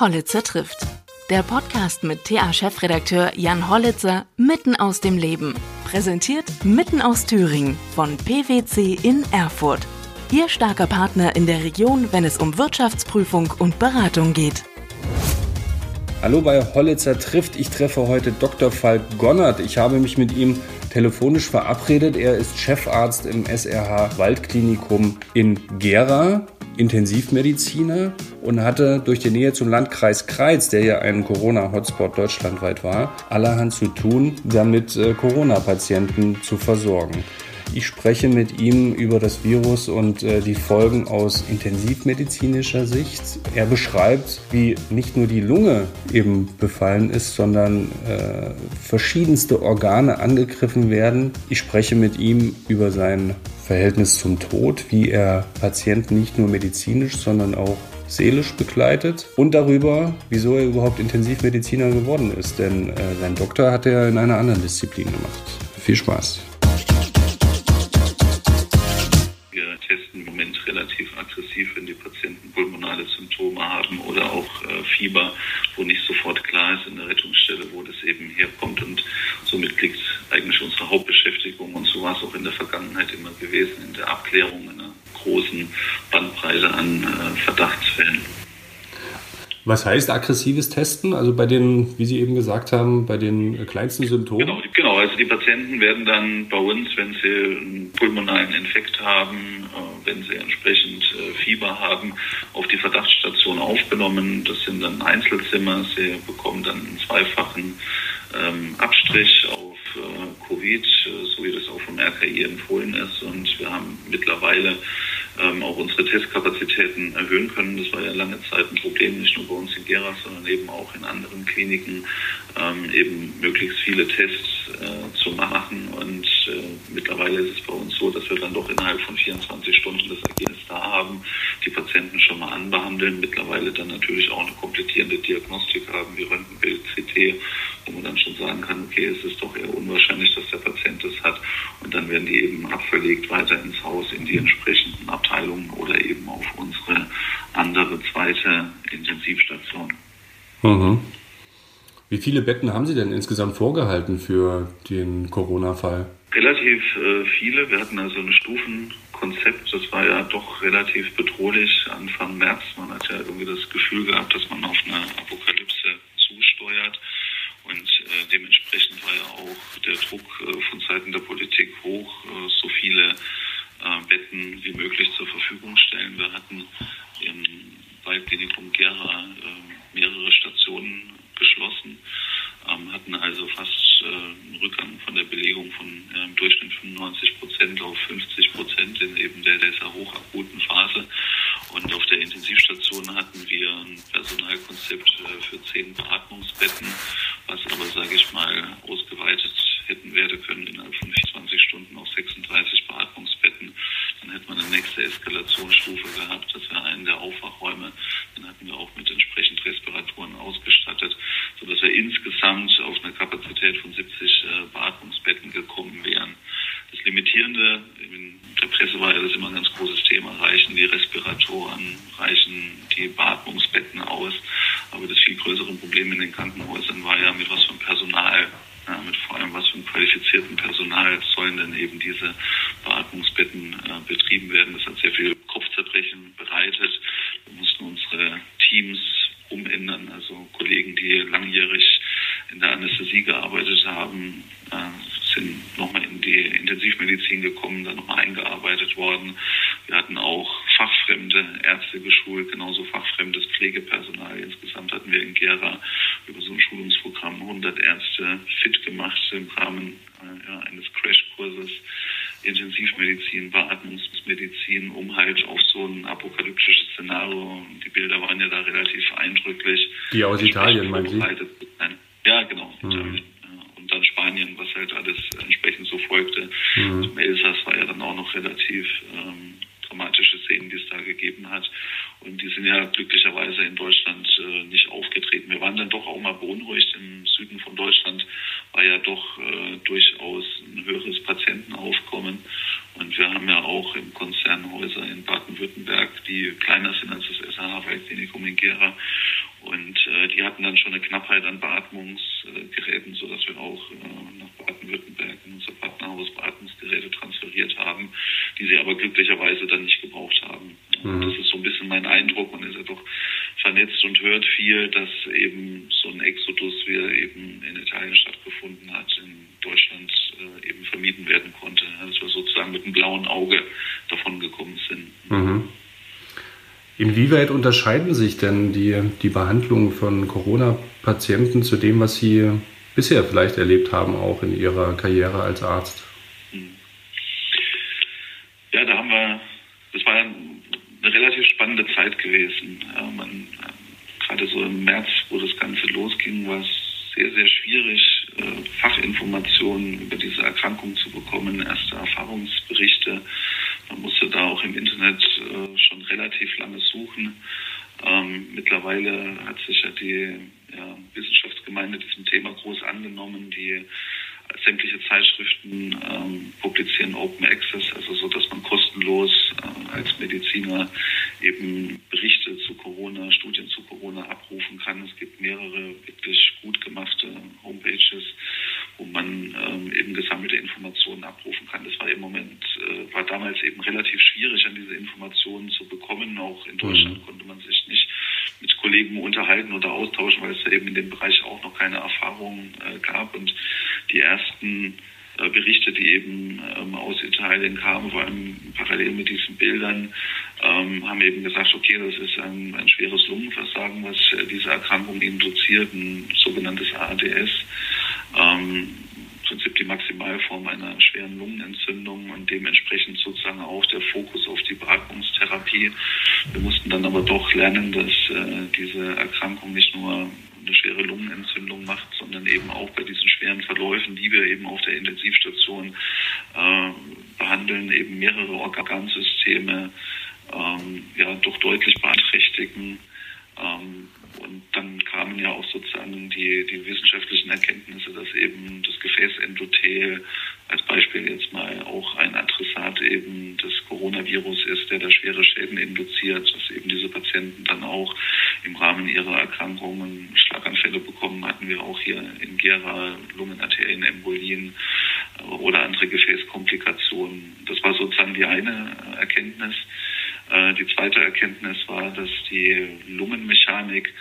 Hollitzer trifft. Der Podcast mit TA-Chefredakteur Jan Hollitzer mitten aus dem Leben. Präsentiert mitten aus Thüringen von PwC in Erfurt. Ihr starker Partner in der Region, wenn es um Wirtschaftsprüfung und Beratung geht. Hallo bei Hollitzer trifft. Ich treffe heute Dr. Falk Gonnert. Ich habe mich mit ihm telefonisch verabredet. Er ist Chefarzt im SRH Waldklinikum in Gera. Intensivmediziner und hatte durch die Nähe zum Landkreis Kreiz, der ja ein Corona-Hotspot deutschlandweit war, allerhand zu tun, damit äh, Corona-Patienten zu versorgen. Ich spreche mit ihm über das Virus und äh, die Folgen aus intensivmedizinischer Sicht. Er beschreibt, wie nicht nur die Lunge eben befallen ist, sondern äh, verschiedenste Organe angegriffen werden. Ich spreche mit ihm über sein Verhältnis zum Tod, wie er Patienten nicht nur medizinisch, sondern auch seelisch begleitet und darüber, wieso er überhaupt Intensivmediziner geworden ist. Denn äh, sein Doktor hat er in einer anderen Disziplin gemacht. Viel Spaß. Aggressiv, wenn die Patienten pulmonale Symptome haben oder auch äh, Fieber, wo nicht sofort klar ist in der Rettungsstelle, wo das eben herkommt. Und somit liegt eigentlich unsere Hauptbeschäftigung und so war es auch in der Vergangenheit immer gewesen, in der Abklärung einer großen Bandbreite an äh, Verdachtsfällen. Was heißt aggressives Testen? Also bei den, wie Sie eben gesagt haben, bei den kleinsten Symptomen? Genau, genau. Also die Patienten werden dann bei uns, wenn sie einen pulmonalen Infekt haben, äh, wenn sie entsprechend äh, Fieber haben, auf die Verdachtsstation aufgenommen. Das sind dann Einzelzimmer. Sie bekommen dann einen zweifachen ähm, Abstrich auf äh, Covid, so wie das auch vom RKI empfohlen ist. Und wir haben mittlerweile ähm, auch unsere Testkapazitäten erhöhen können. Das war ja lange Zeit ein Problem, nicht nur bei uns in Gera, sondern eben auch in anderen Kliniken, ähm, eben möglichst viele Tests äh, zu machen. Und äh, mittlerweile ist es bei uns so, dass wir dann doch innerhalb von 24 Stunden das Ergebnis da haben, die Patienten schon mal anbehandeln, mittlerweile dann natürlich auch eine komplettierende Diagnostik haben, wie Röntgenbild, CT, wo man dann schon sagen kann, okay, es ist doch eher unwahrscheinlich, dass der Patient das hat. Und dann werden die eben abverlegt weiter ins Haus in die entsprechenden Abteilungen oder eben auf unsere andere zweite Intensivstation. Mhm. Wie viele Betten haben Sie denn insgesamt vorgehalten für den Corona-Fall? Relativ äh, viele. Wir hatten also ein Stufenkonzept. Das war ja doch relativ bedrohlich Anfang März. Man hat ja irgendwie das Gefühl gehabt, dass man auf eine Apokalypse zusteuert. Und äh, dementsprechend war ja auch der Druck äh, von Seiten der Politik hoch, äh, so viele wie möglich zur Verfügung stellen. Wir hatten im Waldklinikum Gera äh, mehrere Stationen geschlossen, ähm, hatten also fast äh, einen Rückgang von der Belegung von äh, im Durchschnitt 95 Prozent auf 50 Prozent in eben der, dieser hochakuten Phase. Und auf der Intensivstation hatten wir ein Personalkonzept äh, für zehn Beatmungsbetten, was aber, sage ich mal, ausgeweitet hätten werden können innerhalb von 24 Stunden auf 36 Beatmungsbetten. Dann hätte man eine nächste Eskalationsstufe gehabt. Der Aufwachräume. Dann hatten wir auch mit entsprechend Respiratoren ausgestattet, sodass wir insgesamt auf eine Kapazität von 70 äh, Beatmungsbetten gekommen wären. Das Limitierende, in der Presse war ja das immer ein ganz großes Thema, reichen die Respiratoren, reichen die Beatmungsbetten aus. Aber das viel größere Problem in den Krankenhäusern war ja, mit was für Personal ja, mit vor allem was für einem qualifizierten Personal sollen denn eben diese Beatmungsbetten äh, betrieben werden. Das hat sehr viel Kopfzerbrechen bereitet. Wir mussten unsere Teams umändern, also Kollegen, die langjährig in der Anästhesie gearbeitet haben, äh, sind nochmal in die Intensivmedizin gekommen, dann nochmal eingearbeitet worden. Wir hatten auch fachfremde Ärzte geschult, genauso fachfremdes Pflegepersonal. Insgesamt hatten wir in Gera über so ein Schulungsprogramm 100 Ärzte fit gemacht im Rahmen äh, ja, eines Crashkurses Intensivmedizin, Beatmungsmedizin, um halt auf so ein apokalyptisches Szenario, die Bilder waren ja da relativ eindrücklich. Die aus Italien, meinen Sie? Ja, genau, mhm. Und dann Spanien, was halt alles entsprechend so folgte. Mhm. Zum Elsass war ja dann auch noch relativ ähm, dramatische Szenen, die es da gegeben hat. Und die sind ja glücklicherweise in Deutschland äh, nicht aufgetreten. Wir waren dann doch auch mal beunruhigt. Im Süden von Deutschland war ja doch äh, durchaus ein höheres Patientenaufkommen. Und wir haben ja auch im Konzernhäuser in Baden-Württemberg, die kleiner sind als das SAH-Klinikum in Gera. Und äh, die hatten dann schon eine Knappheit an Beatmungsgeräten, sodass wir auch äh, nach Baden-Württemberg in unser Partnerhaus Beatmungsgeräte transferiert haben, die sie aber glücklicherweise dann nicht gebraucht haben. Mhm. Das ist so ein bisschen mein Eindruck. Man ist ja doch vernetzt und hört viel, dass eben so ein Exodus, wie er eben in Italien stattgefunden hat, in Deutschland äh, eben vermieden werden konnte. Dass wir sozusagen mit einem blauen Auge davon gekommen sind. Mhm. Inwieweit unterscheiden sich denn die, die Behandlungen von Corona-Patienten zu dem, was Sie bisher vielleicht erlebt haben, auch in Ihrer Karriere als Arzt? Ja, da haben wir, das war eine relativ spannende Zeit gewesen. Ja, man, gerade so im März, wo das Ganze losging, war es sehr, sehr schwierig, äh, Fachinformationen über diese Erkrankung zu bekommen, erste Erfahrungsberichte. Musste da auch im Internet äh, schon relativ lange suchen. Ähm, mittlerweile hat sich ja die ja, Wissenschaftsgemeinde diesem Thema groß angenommen. Die sämtliche Zeitschriften ähm, publizieren Open Access, also so, dass man kostenlos äh, als Mediziner eben Berichte zu Corona, Studien zu Corona abrufen kann. Es gibt mehrere wirklich gut gemachte Homepages, wo man ähm, eben gesammelte Informationen abrufen kann. Das war im Moment, äh, war damals eben relativ schwierig, an diese Informationen zu bekommen. Auch in Deutschland mhm. konnte man sich nicht mit Kollegen unterhalten oder austauschen, weil es ja eben in dem Bereich auch noch keine Erfahrung äh, gab. Und die ersten äh, Berichte, die eben ähm, aus Italien kamen, vor allem parallel mit diesen Bildern, ähm, haben eben gesagt, okay, das ist ein, ein schweres Lungenversagen, was äh, diese Erkrankung induziert, ein sogenanntes ADS. Ähm, im Prinzip die Maximalform einer schweren Lungenentzündung und dementsprechend sozusagen auch der Fokus auf die Beatmungstherapie. Wir mussten dann aber doch lernen, dass äh, diese Erkrankung nicht nur eine schwere Lungenentzündung macht, sondern eben auch bei diesen schweren Verläufen, die wir eben auf der Intensivstation äh, behandeln, eben mehrere Organsysteme ähm, ja doch deutlich beeinträchtigen. Ähm, und dann kamen ja auch sozusagen die, die wissenschaftlichen Erkenntnisse, dass eben das Gefäßendothel Beispiel jetzt mal auch ein Adressat eben des Coronavirus ist, der da schwere Schäden induziert, dass eben diese Patienten dann auch im Rahmen ihrer Erkrankungen Schlaganfälle bekommen, hatten wir auch hier in Gera Lungenarterienembolien äh, oder andere Gefäßkomplikationen. Das war sozusagen die eine Erkenntnis. Äh, die zweite Erkenntnis war, dass die Lungenmechanik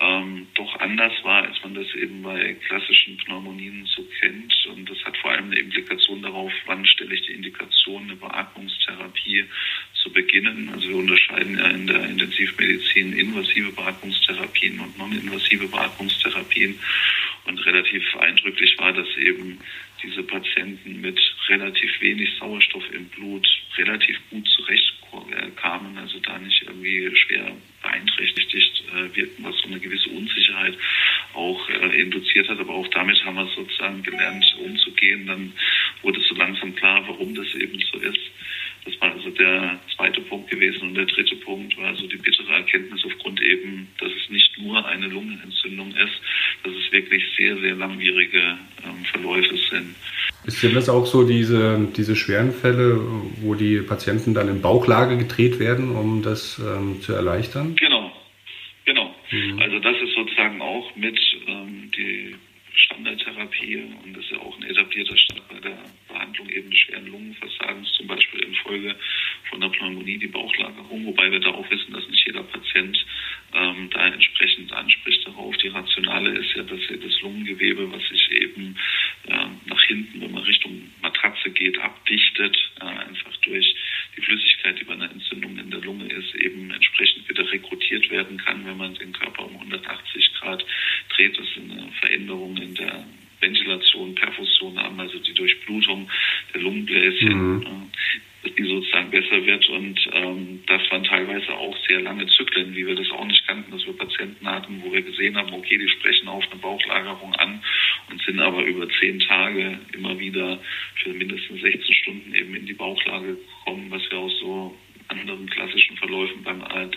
ähm, anders war, als man das eben bei klassischen Pneumonien so kennt. Und das hat vor allem eine Implikation darauf, wann stelle ich die Indikation, eine Beatmungstherapie zu beginnen. Also wir unterscheiden ja in der Intensivmedizin invasive Beatmungstherapien und non-invasive Beatmungstherapien. Und relativ eindrücklich war, dass eben diese Patienten mit relativ wenig Sauerstoff im Blut relativ gut zurechtkamen, also da nicht irgendwie schwer beeinträchtigt äh, wirken, was so eine gewisse Unsicherheit auch äh, induziert hat. Aber auch damit haben wir sozusagen gelernt, umzugehen. Dann wurde so langsam klar, warum das eben so ist. Das war also der zweite Punkt gewesen. Und der dritte Punkt war also die bittere Erkenntnis aufgrund eben, dass es nicht nur eine Lungenentzündung ist, dass es wirklich sehr, sehr langwierige ähm, Verläufe sind. Ist denn das auch so, diese, diese schweren Fälle, wo die Patienten dann in Bauchlage gedreht werden, um das ähm, zu erleichtern? Genau. Mhm. Also das ist sozusagen auch mit ähm, die Standardtherapie und das ist ja auch ein etablierter Stand bei der Behandlung eben des schweren Lungenversagens, zum Beispiel infolge von der Pneumonie, die Bauchlagerung, wobei wir da auch wissen, dass nicht jeder Patient ähm, da entsprechend anspricht darauf. Die Rationale ist ja, dass das Lungengewebe, was sich eben äh, nach hinten, wenn man Richtung Matratze geht, abdichtet, äh, einfach durch die Flüssigkeit, die bei einer Entzündung in der Lunge ist, eben entsprechend wieder rekrutiert werden kann, wenn man den Körper um 180 Grad dreht. Das ist eine Veränderung in der Ventilation, Perfusion haben, also die Durchblutung der Lungenbläschen. Mhm. Äh, dass die sozusagen besser wird. Und ähm, das waren teilweise auch sehr lange Zyklen, wie wir das auch nicht kannten, dass wir Patienten hatten, wo wir gesehen haben, okay, die sprechen auf eine Bauchlagerung an und sind aber über zehn Tage immer wieder für mindestens 16 Stunden eben in die Bauchlage gekommen, was wir aus so anderen klassischen Verläufen beim, ARD,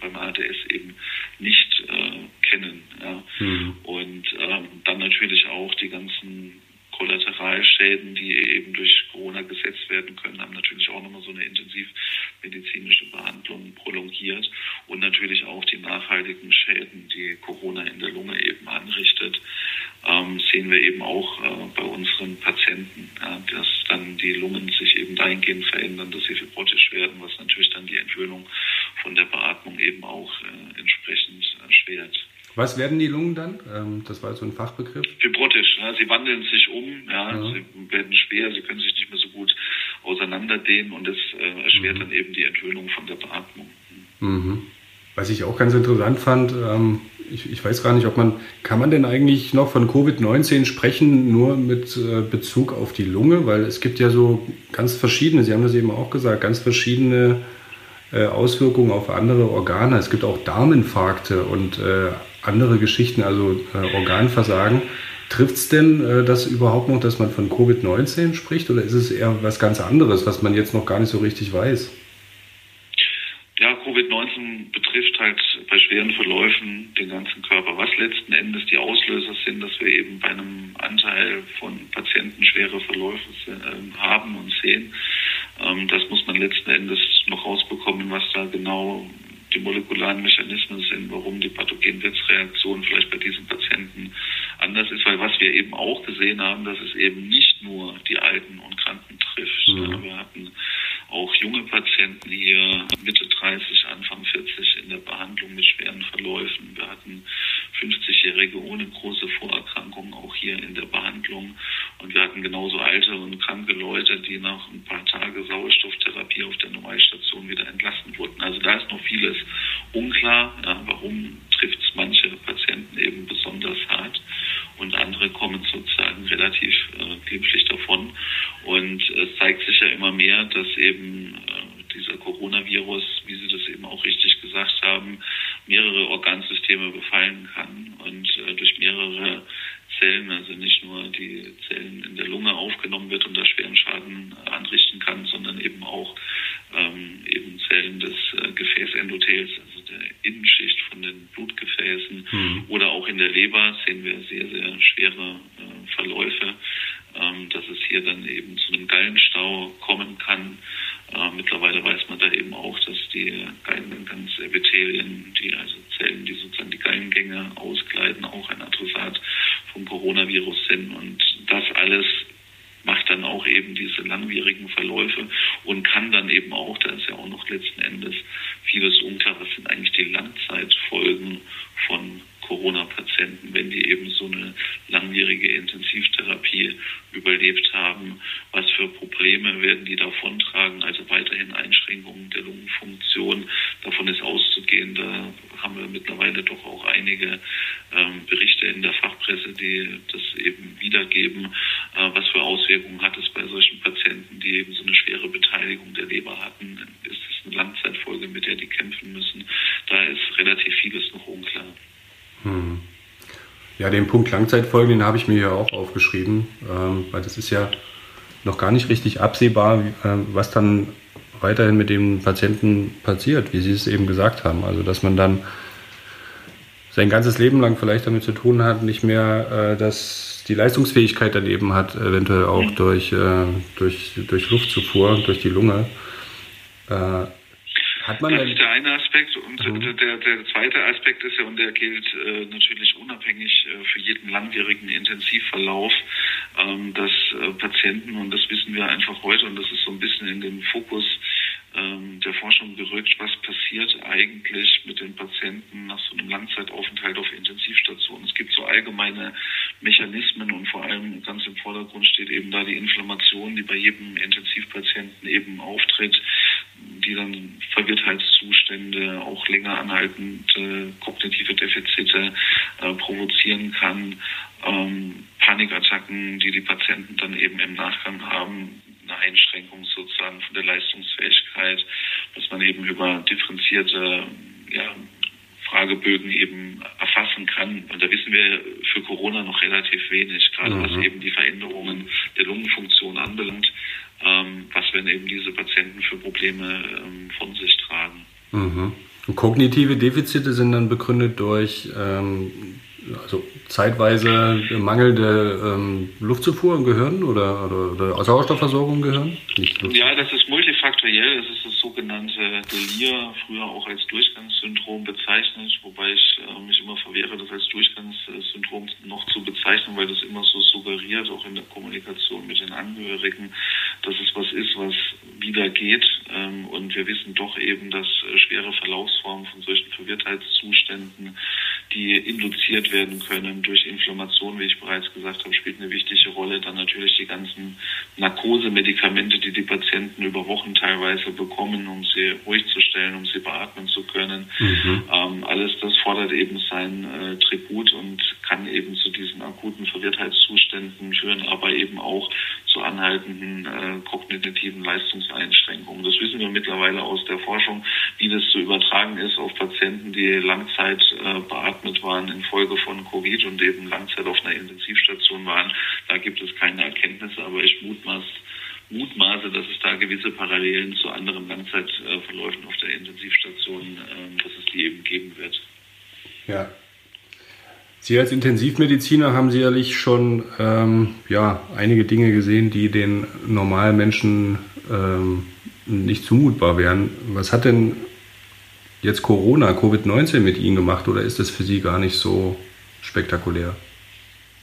beim ARDS eben nicht äh, kennen. Ja. Mhm. Und ähm, dann natürlich auch die ganzen Kollateralschäden, die eben durch Corona gesetzt werden können, haben natürlich auch nochmal so eine intensivmedizinische Behandlung prolongiert. und natürlich auch die nachhaltigen Schäden, die Corona in der Lunge eben anrichtet, ähm, sehen wir eben auch äh, bei unseren Patienten, äh, dass dann die Lungen sich eben dahingehend verändern, dass sie fibrotisch werden, was natürlich dann die Entwöhnung von der Beatmung eben auch äh, entsprechend erschwert. Was werden die Lungen dann? Ähm, das war so ein Fachbegriff. Fibrotisch. Ja, sie wandeln sich um, ja, ja, sie werden schwer, sie können sich nicht mehr so gut auseinanderdehnen und das äh, erschwert mhm. dann eben die Entwöhnung von der Beatmung. Mhm. Was ich auch ganz interessant fand, ähm, ich, ich, weiß gar nicht, ob man, kann man denn eigentlich noch von Covid-19 sprechen, nur mit äh, Bezug auf die Lunge? Weil es gibt ja so ganz verschiedene, Sie haben das eben auch gesagt, ganz verschiedene äh, Auswirkungen auf andere Organe. Es gibt auch Darminfarkte und äh, andere Geschichten, also äh, Organversagen. Trifft es denn äh, das überhaupt noch, dass man von Covid-19 spricht oder ist es eher was ganz anderes, was man jetzt noch gar nicht so richtig weiß? Ja, Covid-19 betrifft halt bei schweren Verläufen den ganzen Körper. Was letzten Endes die Auslöser sind, dass wir eben bei einem Anteil von Patienten schwere Verläufe äh, haben und sehen, ähm, das muss man letzten Endes noch rausbekommen, was da genau die molekularen Mechanismen sind, warum die Pathogenwirtsreaktion vielleicht bei diesen Patienten anders ist, weil was wir eben auch gesehen haben, dass es eben nicht nur die Alten und Kranken trifft. Mhm. Wir hatten auch junge Patienten hier, Mitte 30, Anfang 40 in der Behandlung mit schweren Verläufen. Wir hatten 50-Jährige ohne große Vorerkrankungen auch hier in der Behandlung. Und wir hatten genauso alte und kranke Leute, die nach ein paar Tagen Sauerstofftherapie auf der Normalstation wieder entlassen wurden. Also da ist noch vieles unklar. Ja, warum trifft es manche Patienten eben besonders hart und andere kommen sozusagen relativ äh, glimpflich davon. Und es zeigt sich ja immer mehr, dass eben äh, dieser Coronavirus, wie Sie das eben auch richtig gesagt haben, mehrere Organsysteme befallen kann und äh, durch mehrere Zellen, also nicht nur die Zellen in der Lunge aufgenommen wird und da schweren Schaden anrichten kann, sondern eben auch ähm, eben Zellen des äh, Gefäßendothels, also der Innenschicht von den Blutgefäßen mhm. oder auch in der Leber sehen wir sehr, sehr schwere äh, Verläufe, ähm, dass es hier dann eben zu einem Gallenstau kommen kann. Äh, mittlerweile weiß man da eben auch, dass die Gallengangsepithelien, die also Zellen, die sozusagen die Gallengänge auskleiden, auch ein Adressat vom Coronavirus sind. Und das alles macht dann auch eben diese langwierigen Verläufe und kann dann eben auch, da ist ja auch noch letzten Endes vieles unklar, was sind eigentlich die Langzeitfolgen von Corona-Patienten, wenn die eben so eine langwierige Intensivtherapie überlebt haben, was für Probleme werden die davontragen, also weiterhin Einschränkungen der Lungenfunktion, davon ist auszugehen, da haben wir mittlerweile doch auch einige ähm, Berichte in der Fachpresse, die das eben wiedergeben, äh, was für Auswirkungen hat es bei solchen Patienten, die eben so eine schwere Beteiligung der Leber hatten, ist es eine Langzeitfolge, mit der die kämpfen müssen, da ist relativ vieles noch unklar. Hm. Ja, den Punkt Langzeitfolgen, den habe ich mir ja auch aufgeschrieben, ähm, weil das ist ja noch gar nicht richtig absehbar, äh, was dann weiterhin mit dem Patienten passiert, wie Sie es eben gesagt haben. Also, dass man dann sein ganzes Leben lang vielleicht damit zu tun hat, nicht mehr äh, dass die Leistungsfähigkeit daneben hat, eventuell auch mhm. durch, äh, durch, durch Luftzufuhr, durch die Lunge. Äh, hat man das ist der eine Aspekt und mhm. der, der zweite Aspekt ist ja, und der gilt äh, natürlich unabhängig äh, für jeden langwierigen Intensivverlauf, ähm, dass äh, Patienten, und das wissen wir einfach heute, und das ist so ein bisschen in den Fokus ähm, der Forschung gerückt, was passiert eigentlich mit den Patienten nach so einem Langzeitaufenthalt auf Intensivstationen. Es gibt so allgemeine Mechanismen und vor allem ganz im Vordergrund steht eben da die Inflammation, die bei jedem Intensivpatienten eben auftritt, die dann Verwirrtheitszustände, auch länger anhaltende kognitive Defizite äh, provozieren kann, ähm, Panikattacken, die die Patienten dann eben im Nachgang haben, eine Einschränkung sozusagen von der Leistungsfähigkeit, was man eben über differenzierte ja, Fragebögen eben erfassen kann. Und da wissen wir für Corona noch relativ wenig, gerade mhm. was eben die Veränderungen der Lungenfunktion anbelangt. Ähm, was werden eben diese Patienten für Probleme ähm, von sich tragen. Mhm. Kognitive Defizite sind dann begründet durch ähm, also zeitweise mangelnde ähm, Luftzufuhr im Gehirn oder, oder, oder Sauerstoffversorgung im Gehirn? ja, das ist multifaktoriell. Das ist das sogenannte Delir, früher auch als Durchgangssyndrom bezeichnet, wobei ich äh, mich immer verwehre, das als Durchgangssyndrom noch zu bezeichnen, weil das immer so suggeriert, auch in der Kommunikation mit den Angehörigen, dass es was ist, was wieder geht. Ähm, und wir wissen doch eben, dass äh, schwere Verlaufsformen von solchen Verwirrtheitszuständen, die induziert werden können durch Inflammation, wie ich bereits gesagt habe, spielt eine wichtige Rolle. Dann natürlich die ganzen Narkosemedikamente, die die Patienten über Wochen teilweise bekommen, um sie ruhig zu stellen, um sie beatmen zu können. Mhm. Ähm, alles das fordert eben sein äh, Tribut und kann eben zu diesen akuten Verwirrtheitszuständen führen, aber eben auch zu anhaltenden äh, kognitiven Leistungseinschränkungen. Das wissen wir mittlerweile aus der Forschung, wie das zu übertragen ist auf Patienten, die Langzeit äh, beatmet waren infolge von Covid und eben Langzeit auf einer Intensivstation waren. Da gibt es keine Erkenntnisse, aber ich mutmaß, mutmaße, dass es da gewisse Parallelen zu anderen Langzeitverläufen auf der Intensivstation, äh, dass es die eben geben wird. Ja, Sie als Intensivmediziner haben sicherlich schon ähm, ja, einige Dinge gesehen, die den normalen Menschen ähm, nicht zumutbar wären. Was hat denn jetzt Corona, Covid-19 mit Ihnen gemacht oder ist das für Sie gar nicht so spektakulär?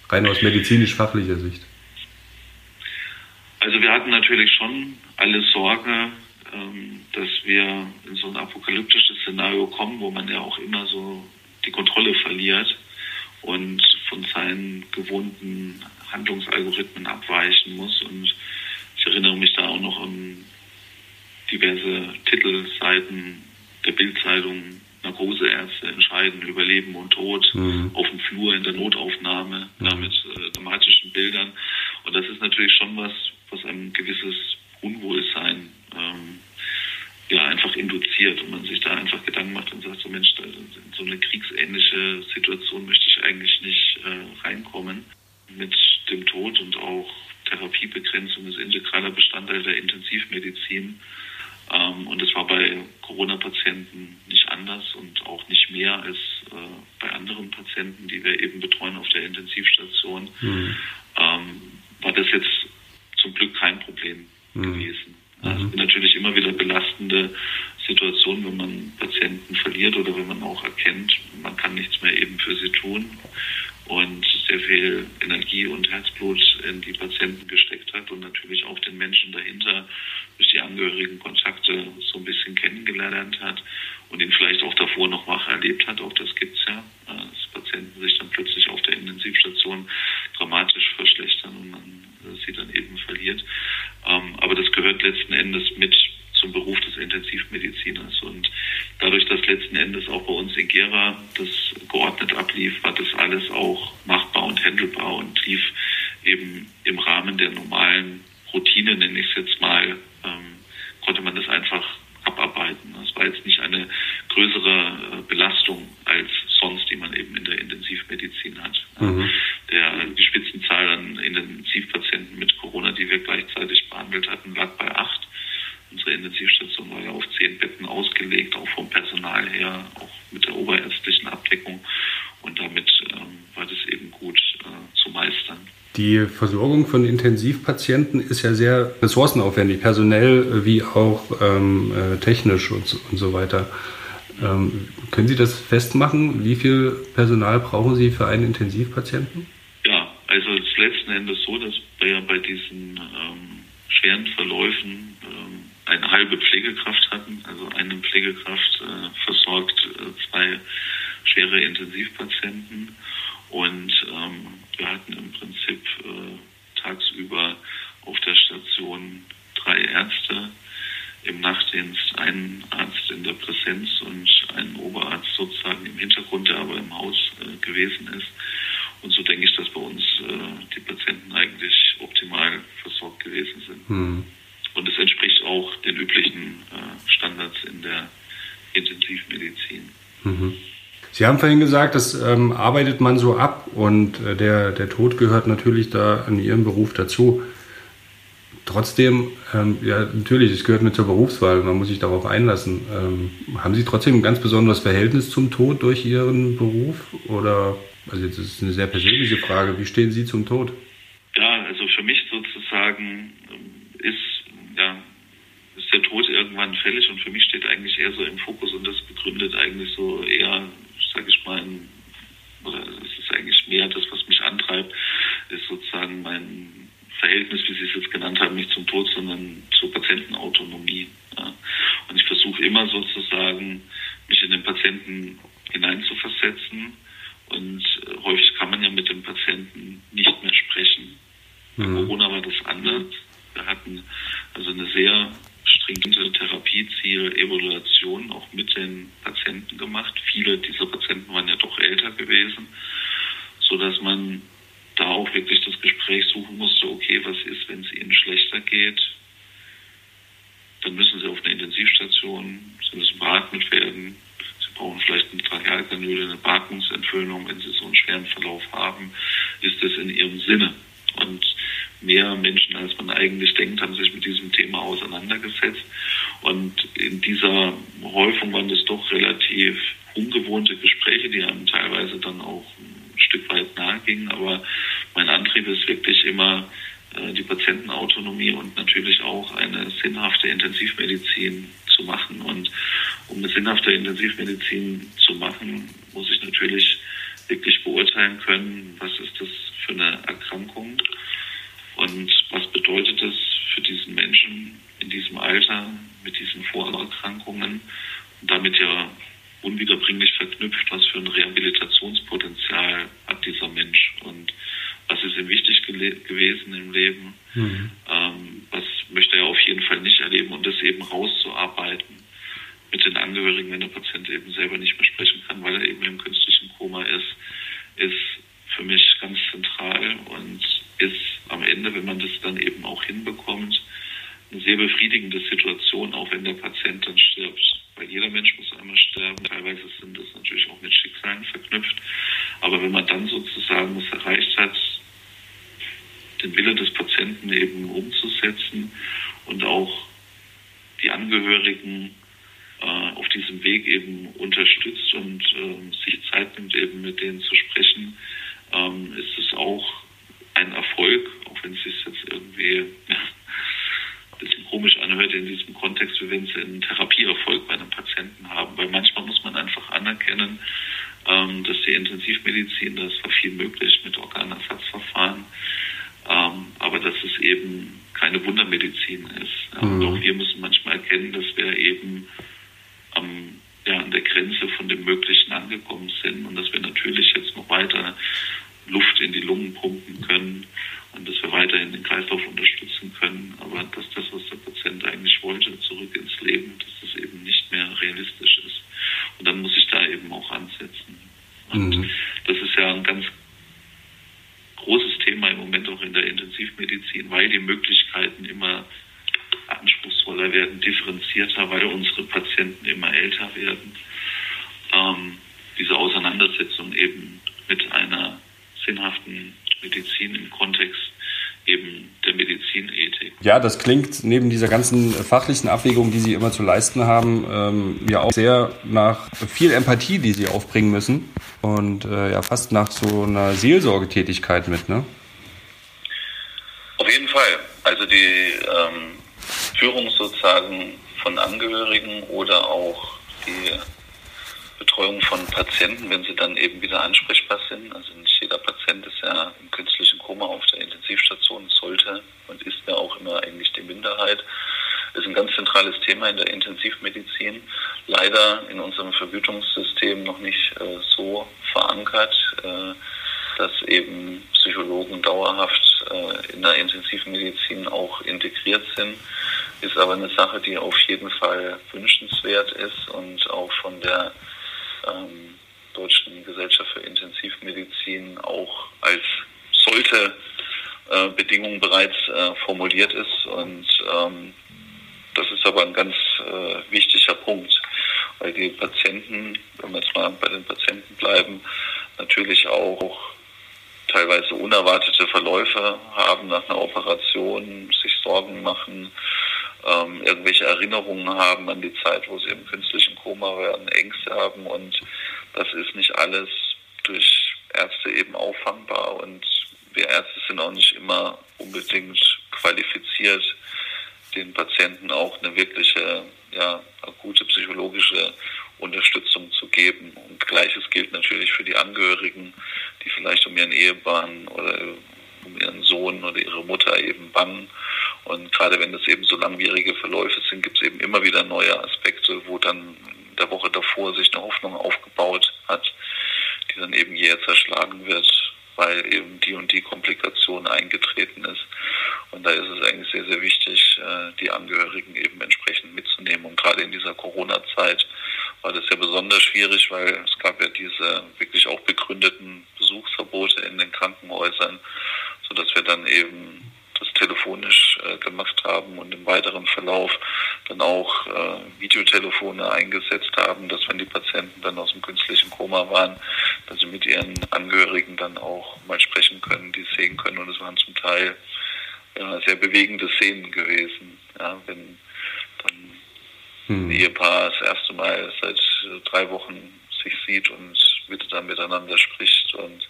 Rein aus medizinisch-fachlicher Sicht. Also wir hatten natürlich schon alle Sorge, ähm, dass wir in so ein apokalyptisches Szenario kommen, wo man ja auch immer so die Kontrolle verliert und von seinen gewohnten Handlungsalgorithmen abweichen muss. Und ich erinnere mich da auch noch an diverse Titelseiten der Bildzeitung. Narkoseärzte entscheiden über Leben und Tod mhm. auf dem Flur in der Notaufnahme, mhm. da mit äh, dramatischen Bildern. Und das ist natürlich schon was, was ein gewisses Unwohlsein ähm, ja einfach induziert und man sich da einfach Gedanken macht und sagt, so Mensch, in so eine kriegsähnliche Situation möchte ich eigentlich nicht äh, reinkommen. Mit dem Tod und auch Therapiebegrenzung ist integraler Bestandteil der Intensivmedizin. Ähm, und es war bei Corona-Patienten nicht anders und auch nicht mehr als äh, bei anderen Patienten, die wir eben betreuen auf der Intensivstation. Mhm. Ähm, war das jetzt zum Glück kein Problem mhm. gewesen. Also mhm. natürlich immer wieder belastende Situation, wenn man Patienten verliert oder wenn man auch erkennt, man kann nichts mehr eben für sie tun und sehr viel Energie und Herzblut in die Patienten gesteckt hat und natürlich auch den Menschen dahinter durch die angehörigen Kontakte so ein bisschen kennengelernt hat und ihn vielleicht auch davor noch wach erlebt hat. Auch das gibt es ja, dass Patienten sich dann plötzlich auf der Intensivstation dramatisch verschlechtern und man sie dann eben verliert. Ähm, aber das gehört letzten Endes mit zum Beruf des Intensivmediziners. Und dadurch, dass letzten Endes auch bei uns in Gera das geordnet ablief, war das alles auch machbar und handelbar und lief eben im Rahmen der normalen Routine, nenne ich es jetzt mal, ähm, konnte man das einfach abarbeiten. Das war jetzt nicht eine größere äh, Belastung als sonst, die man eben in der Intensivmedizin hat. Mhm. Der, die Spitzenzahl an Intensivpatienten mit Corona, die wir gleichzeitig behandelt hatten, lag bei acht. Unsere Intensivstation war ja auf zehn Betten ausgelegt, auch vom Personal her, auch mit der oberärztlichen Abdeckung. Und damit ähm, war das eben gut äh, zu meistern. Die Versorgung von Intensivpatienten ist ja sehr ressourcenaufwendig, personell wie auch ähm, äh, technisch und und so weiter. Ähm, können Sie das festmachen? Wie viel Personal brauchen Sie für einen Intensivpatienten? Ja, also es ist letzten Endes so, dass wir bei diesen ähm, schweren Verläufen ähm, eine halbe Pflegekraft hatten. Also eine Pflegekraft äh, versorgt äh, zwei schwere Intensivpatienten. Und ähm, wir hatten im Prinzip äh, tagsüber auf der Station drei Ärzte, im Nachtdienst einen Arzt in der Präsenz und einen Oberarzt sozusagen im Hintergrund, der aber im Haus äh, gewesen ist. Und so denke ich, dass bei uns äh, die Patienten eigentlich optimal versorgt gewesen sind. Mhm. Und es entspricht auch den üblichen äh, Standards in der Intensivmedizin. Mhm. Sie haben vorhin gesagt, das ähm, arbeitet man so ab und äh, der, der Tod gehört natürlich da in Ihrem Beruf dazu. Trotzdem, ähm, ja, natürlich, es gehört mit zur Berufswahl, man muss sich darauf einlassen. Ähm, haben Sie trotzdem ein ganz besonderes Verhältnis zum Tod durch Ihren Beruf? Oder, also jetzt ist eine sehr persönliche Frage, wie stehen Sie zum Tod? Ja, also für mich sozusagen ähm, ist, ja, ist der Tod irgendwann fällig und für mich steht eigentlich eher so im Fokus und das begründet eigentlich so eher, sage ich mal, oder es ist eigentlich mehr das, was mich antreibt, ist sozusagen mein Verhältnis, wie Sie es jetzt genannt haben, nicht zum Tod, sondern zur Patientenautonomie. Ja. Und ich versuche immer sozusagen, mich in den Patienten hineinzuversetzen. Und äh, häufig kann man ja mit dem Patienten nicht mehr sprechen. Bei mhm. Corona war das anders. Wir hatten also eine sehr stringente Therapieziel-Evaluation auch mit den Patienten gemacht. Viele dieser Patienten waren ja doch älter gewesen, sodass man da auch wirklich das Gespräch suchen musste, okay, was ist, wenn es ihnen schlechter geht? Dann müssen sie auf eine Intensivstation, sie müssen beatmet werden, sie brauchen vielleicht eine Trachealkanüle, eine Beatmungsentfüllung, wenn sie so einen schweren Verlauf haben, ist das in ihrem Sinne. Und mehr Menschen, als man eigentlich denkt, haben sich mit diesem Thema auseinandergesetzt. Und in dieser Häufung waren das doch relativ ungewohnte Gespräche, die einem teilweise dann auch ein Stück weit nahe gingen. Aber mein Antrieb ist wirklich immer die Patientenautonomie und natürlich auch eine sinnhafte Intensivmedizin zu machen. Und um eine sinnhafte Intensivmedizin zu machen, muss ich natürlich wirklich beurteilen können, was ist das für eine Erkrankung und was bedeutet es für diesen Menschen in diesem Alter mit diesen Vorerkrankungen und damit ja unwiederbringlich verknüpft, was für ein Rehabilitationspotenzial hat dieser Mensch und was ist ihm wichtig gewesen im Leben, mhm. ähm, was möchte er auf jeden Fall nicht erleben und das eben rauszuarbeiten mit den Angehörigen, wenn der Patient eben selber nicht mehr sprechen kann, weil er eben im künstlichen Koma ist, ist für mich ganz zentral und ist am Ende, wenn man das dann eben auch hinbekommt, eine sehr befriedigende Situation, auch wenn der Patient dann stirbt. Weil jeder Mensch muss einmal sterben. Teilweise sind das natürlich auch mit Schicksalen verknüpft. Aber wenn man dann sozusagen es erreicht hat, den Wille des Patienten eben umzusetzen und auch die Angehörigen äh, auf diesem Weg eben unterstützt und äh, sich Zeit nimmt, eben mit denen zu sprechen, ähm, ist es auch ein Erfolg, auch wenn es sich jetzt irgendwie ja, ein bisschen komisch anhört in diesem Kontext, wie wenn Sie einen Therapieerfolg bei einem Patienten haben. Weil manchmal muss man einfach anerkennen, ähm, dass die Intensivmedizin, da ist viel möglich mit Organersatzverfahren, ähm, aber dass es eben keine Wundermedizin ist. Ja, mhm. Und auch wir müssen manchmal erkennen, dass wir eben am, ja, an der Grenze von dem Möglichen angekommen sind und dass wir natürlich jetzt noch weiter Luft in die Lungen pumpen können und dass wir weiterhin den Kreislauf unterstützen können, aber dass das, was der Patient eigentlich wollte, zurück ins Leben, dass das eben nicht mehr realistisch ist. Und dann muss ich da eben auch ansetzen. Und mhm. das ist ja ein ganz großes Thema im Moment auch in der Intensivmedizin, weil die Möglichkeiten immer anspruchsvoller werden, differenzierter, weil unsere Patienten immer älter werden. Ähm, diese Auseinandersetzung eben mit einer sinnhaften Medizin im Kontext eben der Medizinethik. Ja, das klingt neben dieser ganzen fachlichen Abwägung, die Sie immer zu leisten haben, ähm, ja auch sehr nach viel Empathie, die Sie aufbringen müssen und äh, ja fast nach so einer Seelsorgetätigkeit mit, ne? Auf jeden Fall. Also die ähm, Führung sozusagen von Angehörigen oder auch die Betreuung von Patienten, wenn sie dann eben wieder ansprechbar sind. Also nicht jeder Patient ist ja im künstlichen Koma auf der Intensivstation, sollte und ist ja auch immer eigentlich die Minderheit. Ist ein ganz zentrales Thema in der Intensivmedizin. Leider in unserem Vergütungssystem noch nicht äh, so verankert, äh, dass eben Psychologen dauerhaft äh, in der Intensivmedizin auch integriert sind. Ist aber eine Sache, die auf jeden Fall wünschenswert ist und auch von der ähm, Deutschen Gesellschaft für Intensivmedizin auch als sollte äh, Bedingung bereits äh, formuliert ist. Und ähm, das ist aber ein ganz äh, wichtiger Punkt, weil die Patienten, wenn wir jetzt mal bei den Patienten bleiben, natürlich auch teilweise unerwartete Verläufe haben nach einer Operation, sich Sorgen machen, ähm, irgendwelche Erinnerungen haben an die Zeit, wo sie im künstlichen Koma werden, Ängste haben und das ist nicht alles durch Ärzte eben auffangbar und wir Ärzte sind auch nicht immer unbedingt qualifiziert, den Patienten auch eine wirkliche, ja, gute psychologische Unterstützung zu geben. Und Gleiches gilt natürlich für die Angehörigen, die vielleicht um ihren Ehemann oder um ihren Sohn oder ihre Mutter eben bangen. Und gerade wenn es eben so langwierige Verläufe sind, gibt es eben immer wieder neue Aspekte, wo dann der Woche davor sich eine Hoffnung aufgebaut hat, die dann eben jäher zerschlagen wird, weil eben die und die Komplikation eingetreten ist. Und da ist es eigentlich sehr, sehr wichtig, äh, die Angehörigen eben entsprechend mitzunehmen. Und gerade in dieser Corona-Zeit war das ja besonders schwierig, weil es gab ja diese wirklich auch begründeten Besuchsverbote in den Krankenhäusern, sodass wir dann eben das telefonisch äh, gemacht haben und im weiteren Verlauf dann auch äh, Videotelefone eingesetzt haben, dass wenn die Patienten dann aus dem künstlichen Koma waren, dass sie mit ihren Angehörigen dann auch mal sprechen können, die sehen können und es waren zum Teil ja, sehr bewegende Szenen gewesen, ja, wenn hm. ein Ehepaar das erste Mal seit drei Wochen sich sieht und dann miteinander spricht. Und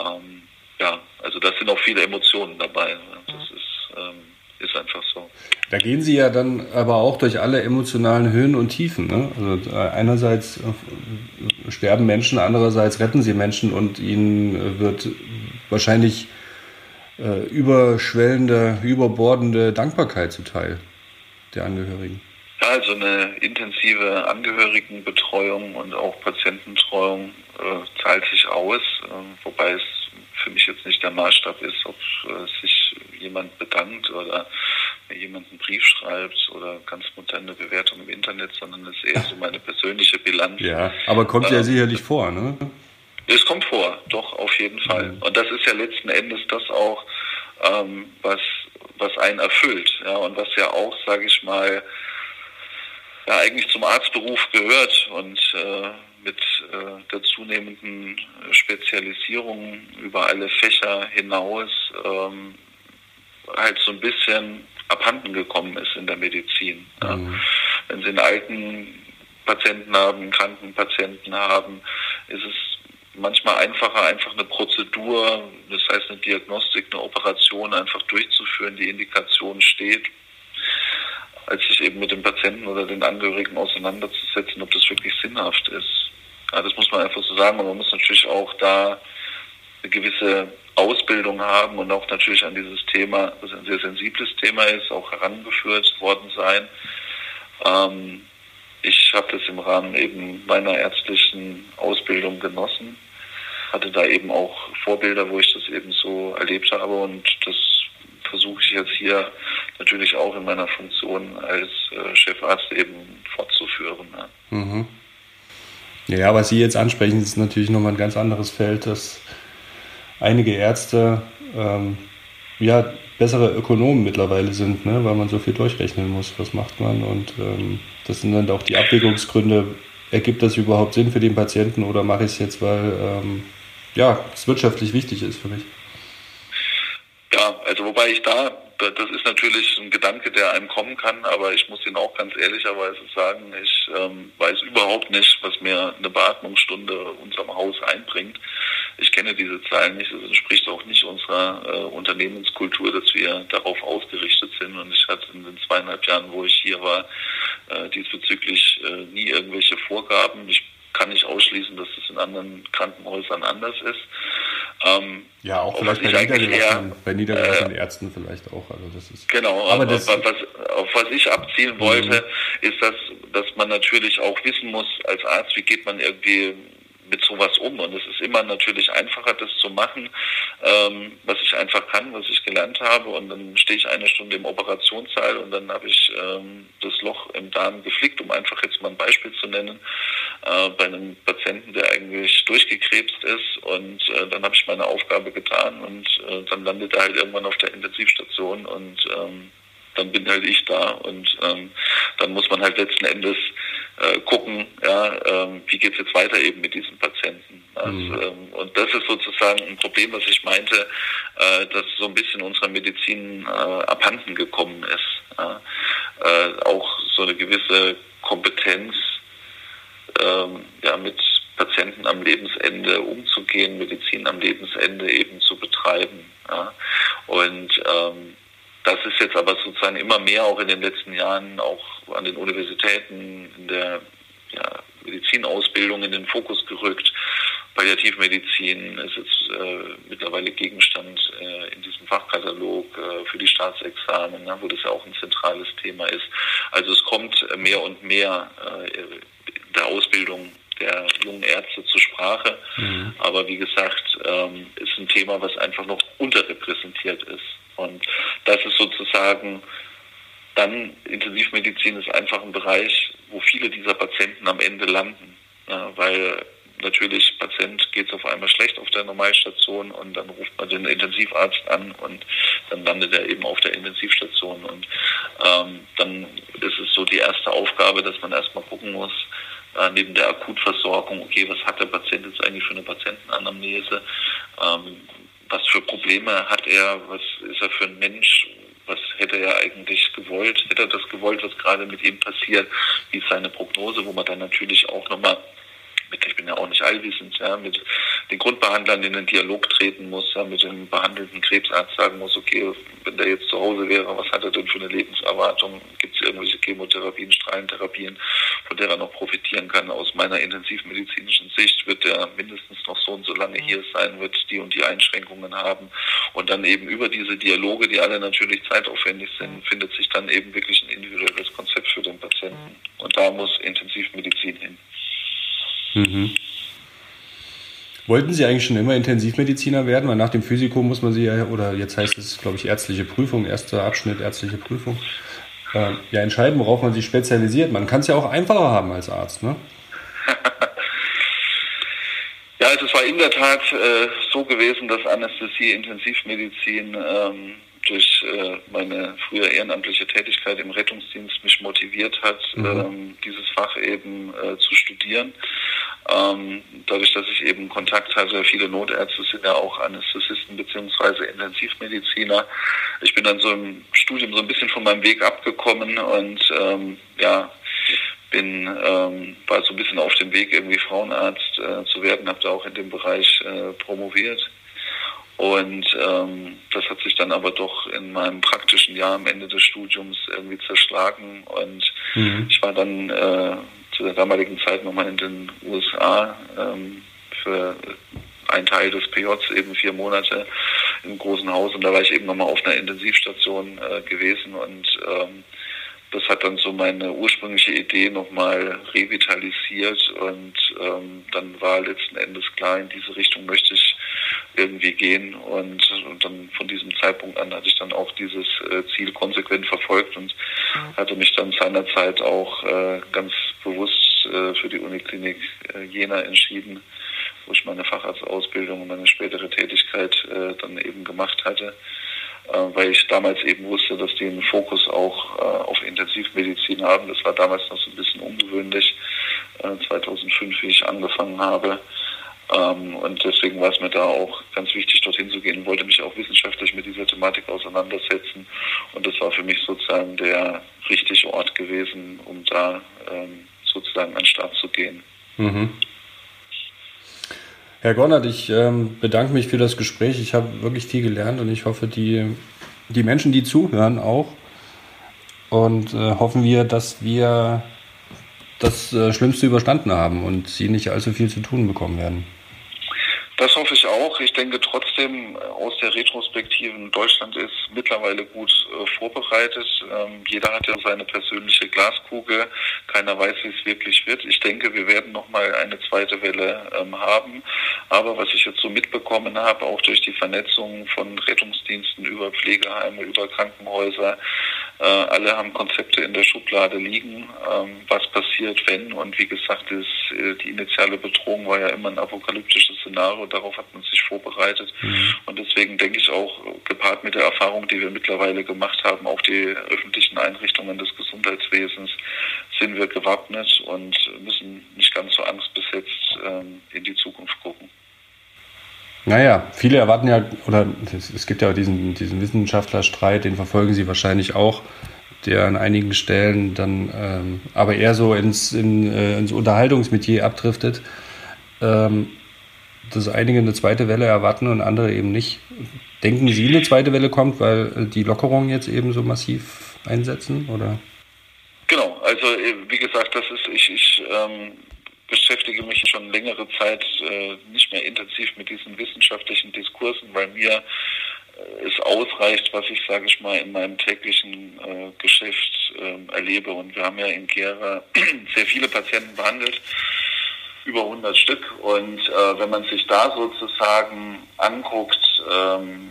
ähm, ja, also da sind auch viele Emotionen dabei. Das ist, ähm, ist einfach so. Da gehen Sie ja dann aber auch durch alle emotionalen Höhen und Tiefen. Ne? Also äh, einerseits äh, sterben Menschen, andererseits retten Sie Menschen und ihnen wird wahrscheinlich äh, überschwellende, überbordende Dankbarkeit zuteil der Angehörigen. Ja, also eine intensive Angehörigenbetreuung und auch Patiententreuung äh, zahlt sich aus, äh, wobei es für mich jetzt nicht der Maßstab ist, ob äh, sich jemand bedankt oder mir jemand einen Brief schreibt oder ganz moderne Bewertung im Internet, sondern es ist eher so meine persönliche Bilanz. Ja, aber kommt ja ähm, sicherlich vor, ne? Es kommt vor, doch, auf jeden Fall. Mhm. Und das ist ja letzten Endes das auch, ähm, was, was einen erfüllt. Ja, und was ja auch, sage ich mal, ja eigentlich zum Arztberuf gehört und äh, mit äh, der zunehmenden Spezialisierung über alle Fächer hinaus ähm, halt so ein bisschen abhanden gekommen ist in der Medizin. Ja. Mhm. Wenn Sie einen alten Patienten haben, kranken Patienten haben, ist es manchmal einfacher, einfach eine Prozedur, das heißt eine Diagnostik, eine Operation einfach durchzuführen, die Indikation steht, als sich eben mit dem Patienten oder den Angehörigen auseinanderzusetzen, ob das wirklich sinnhaft ist. Ja, das muss man einfach so sagen. Und man muss natürlich auch da eine gewisse Ausbildung haben und auch natürlich an dieses Thema, das ein sehr sensibles Thema ist, auch herangeführt worden sein. Ähm, ich habe das im Rahmen eben meiner ärztlichen Ausbildung genossen, hatte da eben auch Vorbilder, wo ich das eben so erlebt habe und das versuche ich jetzt hier natürlich auch in meiner Funktion als äh, Chefarzt eben fortzuführen. Ja. Mhm. Ja, was Sie jetzt ansprechen, ist natürlich nochmal ein ganz anderes Feld, dass einige Ärzte ähm, ja bessere Ökonomen mittlerweile sind, ne, weil man so viel durchrechnen muss, was macht man und ähm, das sind dann auch die Abwägungsgründe, ergibt das überhaupt Sinn für den Patienten oder mache ich es jetzt, weil ähm, ja, es wirtschaftlich wichtig ist für mich? Ja, also wobei ich da, das ist natürlich ein Gedanke, der einem kommen kann, aber ich muss Ihnen auch ganz ehrlicherweise sagen, ich ähm, weiß überhaupt nicht, was mir eine Beatmungsstunde unserem Haus einbringt. Ich kenne diese Zahlen nicht, es entspricht auch nicht unserer äh, Unternehmenskultur, dass wir darauf ausgerichtet sind. Und ich hatte in den zweieinhalb Jahren, wo ich hier war, äh, diesbezüglich äh, nie irgendwelche Vorgaben. Ich kann nicht ausschließen, dass es in anderen Krankenhäusern anders ist. Ähm, ja, auch vielleicht bei niedergelassenen, eher, bei niedergelassenen äh, Ärzten vielleicht auch. Also das ist, genau, aber das, was, auf was ich abzielen wollte, mhm. ist, dass, dass man natürlich auch wissen muss als Arzt, wie geht man irgendwie mit sowas um. Und es ist immer natürlich einfacher, das zu machen, ähm, was ich einfach kann, was ich gelernt habe. Und dann stehe ich eine Stunde im Operationssaal und dann habe ich ähm, das Loch im Darm geflickt, um einfach jetzt mal ein Beispiel zu nennen, äh, bei einem Patienten, der eigentlich durchgekrebst ist. Und äh, dann habe ich meine Aufgabe getan und äh, dann landet er halt irgendwann auf der Intensivstation und ähm, dann bin halt ich da und ähm, dann muss man halt letzten Endes äh, gucken, ja, ähm, wie geht es jetzt weiter eben mit diesen Patienten. Also, mhm. ähm, und das ist sozusagen ein Problem, was ich meinte, äh, dass so ein bisschen unserer Medizin äh, abhanden gekommen ist. Ja. Äh, auch so eine gewisse Kompetenz ähm, ja, mit Patienten am Lebensende umzugehen, Medizin am Lebensende eben zu betreiben. Ja. Und ähm, das ist jetzt aber sozusagen immer mehr auch in den letzten Jahren auch an den Universitäten in der ja, Medizinausbildung in den Fokus gerückt. Palliativmedizin ist jetzt äh, mittlerweile Gegenstand äh, in diesem Fachkatalog äh, für die Staatsexamen, ne, wo das ja auch ein zentrales Thema ist. Also es kommt mehr und mehr äh, der Ausbildung der jungen Ärzte zur Sprache. Mhm. Aber wie gesagt, ähm, ist ein Thema, was einfach noch unterrepräsentiert ist. Und das ist sozusagen dann Intensivmedizin ist einfach ein Bereich, wo viele dieser Patienten am Ende landen. Ja, weil natürlich Patient geht es auf einmal schlecht auf der Normalstation und dann ruft man den Intensivarzt an und dann landet er eben auf der Intensivstation. Und ähm, dann ist es so die erste Aufgabe, dass man erstmal gucken muss, äh, neben der Akutversorgung, okay, was hat der Patient jetzt eigentlich für eine Patientenanamnese? Ähm, was für Probleme hat er, was ist er für ein Mensch, was hätte er eigentlich gewollt, hätte er das gewollt, was gerade mit ihm passiert, wie ist seine Prognose, wo man dann natürlich auch nochmal ich bin ja auch nicht allwissend, ja, mit den Grundbehandlern in den Dialog treten muss, ja, mit dem behandelnden Krebsarzt sagen muss, okay, wenn der jetzt zu Hause wäre, was hat er denn für eine Lebenserwartung? Gibt es irgendwelche Chemotherapien, Strahlentherapien, von der er noch profitieren kann? Aus meiner intensivmedizinischen Sicht wird er mindestens noch so und so lange hier sein, wird die und die Einschränkungen haben. Und dann eben über diese Dialoge, die alle natürlich zeitaufwendig sind, findet sich dann eben wirklich ein individuelles Konzept für den Patienten. Und da muss Intensivmedizin hin. Mhm. Wollten Sie eigentlich schon immer Intensivmediziner werden? Weil nach dem Physikum muss man Sie ja, oder jetzt heißt es, glaube ich, ärztliche Prüfung, erster Abschnitt, ärztliche Prüfung, äh, ja entscheiden, worauf man sich spezialisiert. Man kann es ja auch einfacher haben als Arzt, ne? ja, also es war in der Tat äh, so gewesen, dass Anästhesie, Intensivmedizin ähm, durch äh, meine früher ehrenamtliche Tätigkeit im Rettungsdienst mich motiviert hat, mhm. ähm, dieses Fach eben äh, zu studieren. Ähm, dadurch, dass ich eben Kontakt hatte, viele Notärzte sind ja auch Anästhesisten beziehungsweise Intensivmediziner. Ich bin dann so im Studium so ein bisschen von meinem Weg abgekommen und ähm, ja, bin ähm, war so ein bisschen auf dem Weg irgendwie Frauenarzt äh, zu werden, habe da auch in dem Bereich äh, promoviert und ähm, das hat sich dann aber doch in meinem praktischen Jahr am Ende des Studiums irgendwie zerschlagen. Und mhm. ich war dann äh, zu der damaligen Zeit nochmal in den USA ähm, für einen Teil des PJs eben vier Monate im großen Haus. Und da war ich eben nochmal auf einer Intensivstation äh, gewesen. Und ähm, das hat dann so meine ursprüngliche Idee nochmal revitalisiert. Und ähm, dann war letzten Endes klar, in diese Richtung möchte ich irgendwie gehen. Und, und dann von diesem Zeitpunkt an hatte ich dann auch dieses äh, Ziel konsequent verfolgt und hatte mich dann seinerzeit auch äh, ganz bewusst äh, für die Uniklinik äh, Jena entschieden, wo ich meine Facharztausbildung und meine spätere Tätigkeit äh, dann eben gemacht hatte. Weil ich damals eben wusste, dass die einen Fokus auch auf Intensivmedizin haben. Das war damals noch so ein bisschen ungewöhnlich, 2005, äh, wie ich angefangen habe. Ähm, und deswegen war es mir da auch ganz wichtig, dorthin zu gehen. Wollte mich auch wissenschaftlich mit dieser Thematik auseinandersetzen. Und das war für mich sozusagen der richtige Ort gewesen, um da ähm, sozusagen an den Start zu gehen. Mhm. Herr Gonnert, ich ähm, bedanke mich für das Gespräch. Ich habe wirklich viel gelernt und ich hoffe, die, die Menschen, die zuhören, auch. Und äh, hoffen wir, dass wir das äh, Schlimmste überstanden haben und sie nicht allzu viel zu tun bekommen werden. Auch. Ich denke trotzdem, äh, aus der Retrospektiven, Deutschland ist mittlerweile gut äh, vorbereitet. Ähm, jeder hat ja seine persönliche Glaskugel. Keiner weiß, wie es wirklich wird. Ich denke, wir werden nochmal eine zweite Welle ähm, haben. Aber was ich jetzt so mitbekommen habe, auch durch die Vernetzung von Rettungsdiensten über Pflegeheime, über Krankenhäuser, Äh, alle haben Konzepte in der Schublade liegen, ähm, was passiert, wenn. Und wie gesagt, ist, äh, die initiale Bedrohung war ja immer ein apokalyptisches Szenario. Darauf hat man sich vorbereitet. Mhm. Und deswegen denke ich auch, gepaart mit der Erfahrung, die wir mittlerweile gemacht haben, auch die öffentlichen Einrichtungen des Gesundheitswesens, sind wir gewappnet und müssen nicht ganz so angstbesetzt ähm, in die Zukunft gucken. Naja, viele erwarten ja, oder es gibt ja diesen, diesen Wissenschaftlerstreit, den verfolgen sie wahrscheinlich auch, der an einigen Stellen dann ähm, aber eher so ins, in, äh, ins Unterhaltungsmetier abdriftet, ähm, dass einige eine zweite Welle erwarten und andere eben nicht. Denken Sie, eine zweite Welle kommt, weil die Lockerungen jetzt eben so massiv einsetzen, oder? Genau, also äh, wie gesagt, das ist, ich, ich ähm, beschäftige mich schon längere Zeit äh, nicht mehr intensiv mit diesen wissenschaftlichen Diskursen, weil mir äh, es ausreicht, was ich, sage ich mal, in meinem täglichen äh, Geschäft äh, erlebe. Und wir haben ja in Gera sehr viele Patienten behandelt, über 100 Stück. Und äh, wenn man sich da sozusagen anguckt, ähm,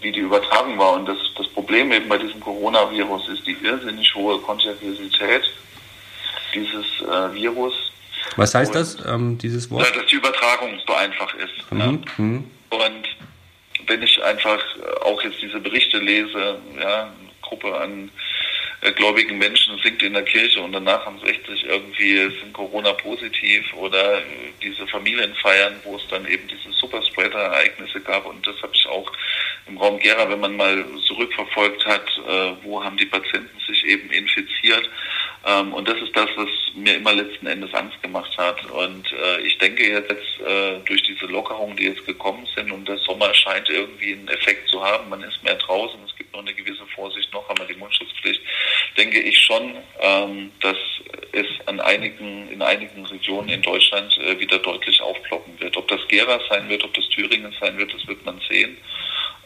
wie die Übertragung war. Und das, das Problem eben bei diesem Coronavirus ist die irrsinnig hohe Kontagiosität dieses äh, Virus was heißt das, ähm, dieses Wort? Dass die Übertragung so einfach ist. Mhm. Ja. Mhm. Und wenn ich einfach auch jetzt diese Berichte lese, ja, eine Gruppe an äh, gläubigen Menschen singt in der Kirche und danach haben 60 irgendwie sind Corona positiv oder äh, diese Familienfeiern, wo es dann eben diese Superspreader-Ereignisse gab und das habe ich auch im Raum Gera, wenn man mal zurückverfolgt hat, äh, wo haben die Patienten sich eben infiziert ähm, und das ist das, was mir immer letzten Endes Angst gemacht hat. Und äh, ich denke jetzt äh, durch diese Lockerungen, die jetzt gekommen sind und der Sommer scheint irgendwie einen Effekt zu haben, man ist mehr draußen, es noch eine gewisse Vorsicht, noch wir die Mundschutzpflicht, denke ich schon, ähm, dass es an einigen, in einigen Regionen in Deutschland äh, wieder deutlich aufploppen wird. Ob das Gera sein wird, ob das Thüringen sein wird, das wird man sehen.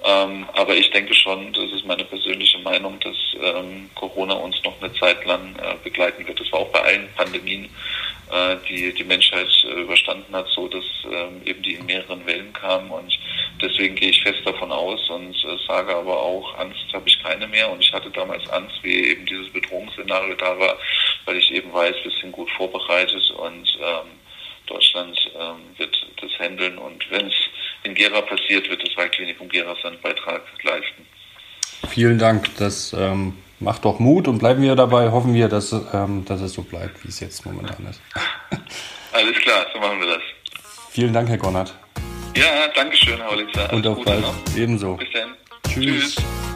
Ähm, aber ich denke schon, das ist meine persönliche Meinung, dass ähm, Corona uns noch eine Zeit lang äh, begleiten wird. Das war auch bei allen Pandemien, äh, die die Menschheit überstanden hat, so dass ähm, eben die in mehreren Wellen kamen. Und deswegen gehe ich fest davon aus und äh, sage aber auch, Angst habe ich keine mehr. Und ich hatte damals Angst, wie eben dieses Bedrohungsszenario da war, weil ich eben weiß, wir sind gut vorbereitet und ähm, Deutschland ähm, wird das handeln. Und wenn es in Gera passiert, wird das Waldklinikum Gera seinen Beitrag leisten. Vielen Dank. Das ähm, macht doch Mut und bleiben wir dabei. Hoffen wir, dass, ähm, dass es so bleibt, wie es jetzt momentan ist. Alles klar, so machen wir das. Vielen Dank, Herr Gonnert. Ja, danke schön, Herr Olitzer. Und auf bald. Ebenso. Bis dann. Tschüss. Tschüss.